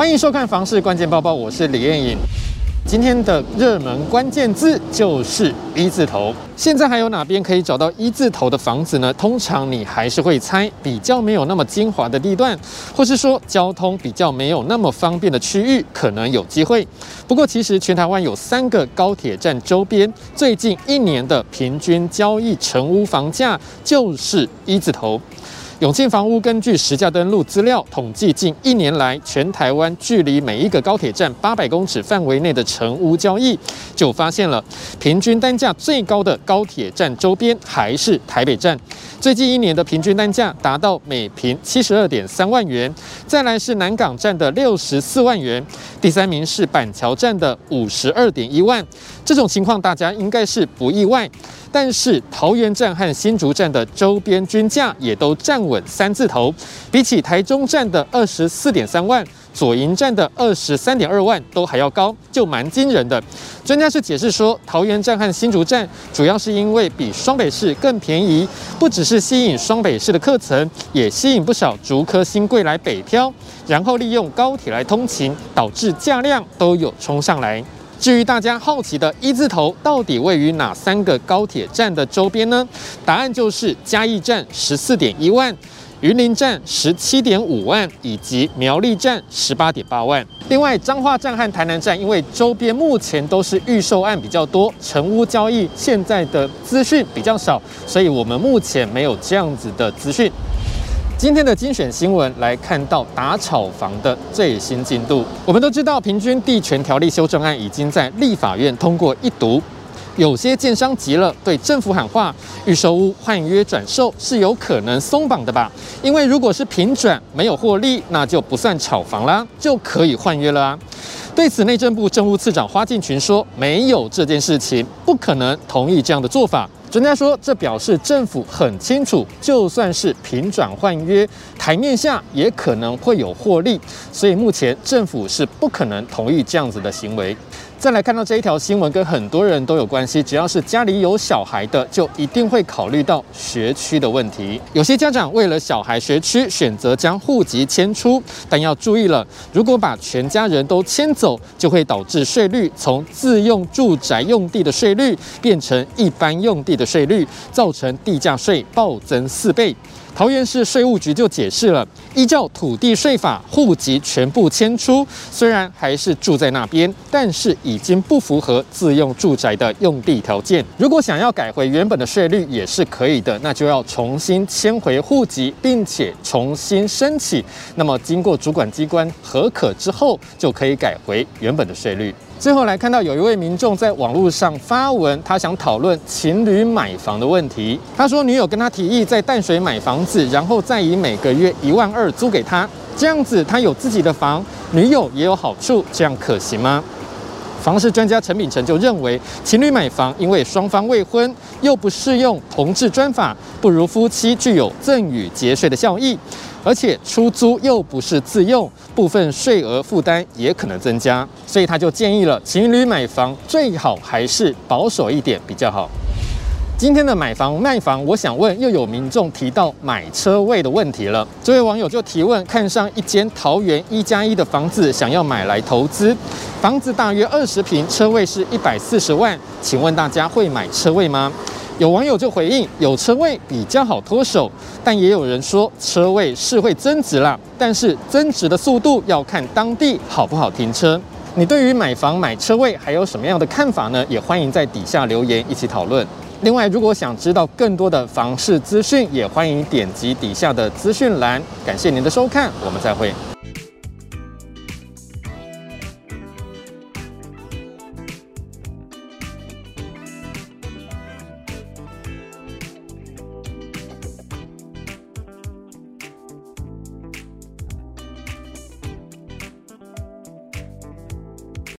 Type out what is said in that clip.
欢迎收看《房市关键报报》，我是李彦颖。今天的热门关键字就是一字头。现在还有哪边可以找到一字头的房子呢？通常你还是会猜比较没有那么精华的地段，或是说交通比较没有那么方便的区域，可能有机会。不过，其实全台湾有三个高铁站周边，最近一年的平均交易成屋房价就是一字头。永庆房屋根据实价登录资料统计，近一年来全台湾距离每一个高铁站八百公尺范围内的成屋交易，就发现了平均单价最高的高铁站周边还是台北站，最近一年的平均单价达到每坪七十二点三万元，再来是南港站的六十四万元，第三名是板桥站的五十二点一万。这种情况大家应该是不意外。但是桃园站和新竹站的周边均价也都站稳三字头，比起台中站的二十四点三万，左营站的二十三点二万都还要高，就蛮惊人的。专家是解释说，桃园站和新竹站主要是因为比双北市更便宜，不只是吸引双北市的客层，也吸引不少竹科新贵来北漂，然后利用高铁来通勤，导致价量都有冲上来。至于大家好奇的一字头到底位于哪三个高铁站的周边呢？答案就是嘉义站十四点一万，云林站十七点五万，以及苗栗站十八点八万。另外，彰化站和台南站因为周边目前都是预售案比较多，成屋交易现在的资讯比较少，所以我们目前没有这样子的资讯。今天的精选新闻来看到打炒房的最新进度。我们都知道，平均地权条例修正案已经在立法院通过一读，有些建商急了，对政府喊话：预售屋换约转售是有可能松绑的吧？因为如果是平转没有获利，那就不算炒房啦，就可以换约了啊。对此，内政部政务次长花敬群说：“没有这件事情，不可能同意这样的做法。”专家说，这表示政府很清楚，就算是平转换约，台面下也可能会有获利，所以目前政府是不可能同意这样子的行为。再来看到这一条新闻，跟很多人都有关系。只要是家里有小孩的，就一定会考虑到学区的问题。有些家长为了小孩学区，选择将户籍迁出，但要注意了，如果把全家人都迁走，就会导致税率从自用住宅用地的税率变成一般用地的税率，造成地价税暴增四倍。桃园市税务局就解释了，依照土地税法，户籍全部迁出，虽然还是住在那边，但是已经不符合自用住宅的用地条件。如果想要改回原本的税率，也是可以的，那就要重新迁回户籍，并且重新申请。那么经过主管机关核可之后，就可以改回原本的税率。最后来看到有一位民众在网络上发文，他想讨论情侣买房的问题。他说女友跟他提议在淡水买房子，然后再以每个月一万二租给他，这样子他有自己的房，女友也有好处，这样可行吗？房市专家陈秉成就认为，情侣买房因为双方未婚，又不适用同治专法，不如夫妻具有赠与节税的效益。而且出租又不是自用，部分税额负担也可能增加，所以他就建议了情侣买房最好还是保守一点比较好。今天的买房卖房，我想问，又有民众提到买车位的问题了。这位网友就提问：看上一间桃园一加一的房子，想要买来投资，房子大约二十平，车位是一百四十万，请问大家会买车位吗？有网友就回应：有车位比较好脱手，但也有人说车位是会增值啦，但是增值的速度要看当地好不好停车。你对于买房买车位还有什么样的看法呢？也欢迎在底下留言一起讨论。另外，如果想知道更多的房市资讯，也欢迎点击底下的资讯栏。感谢您的收看，我们再会。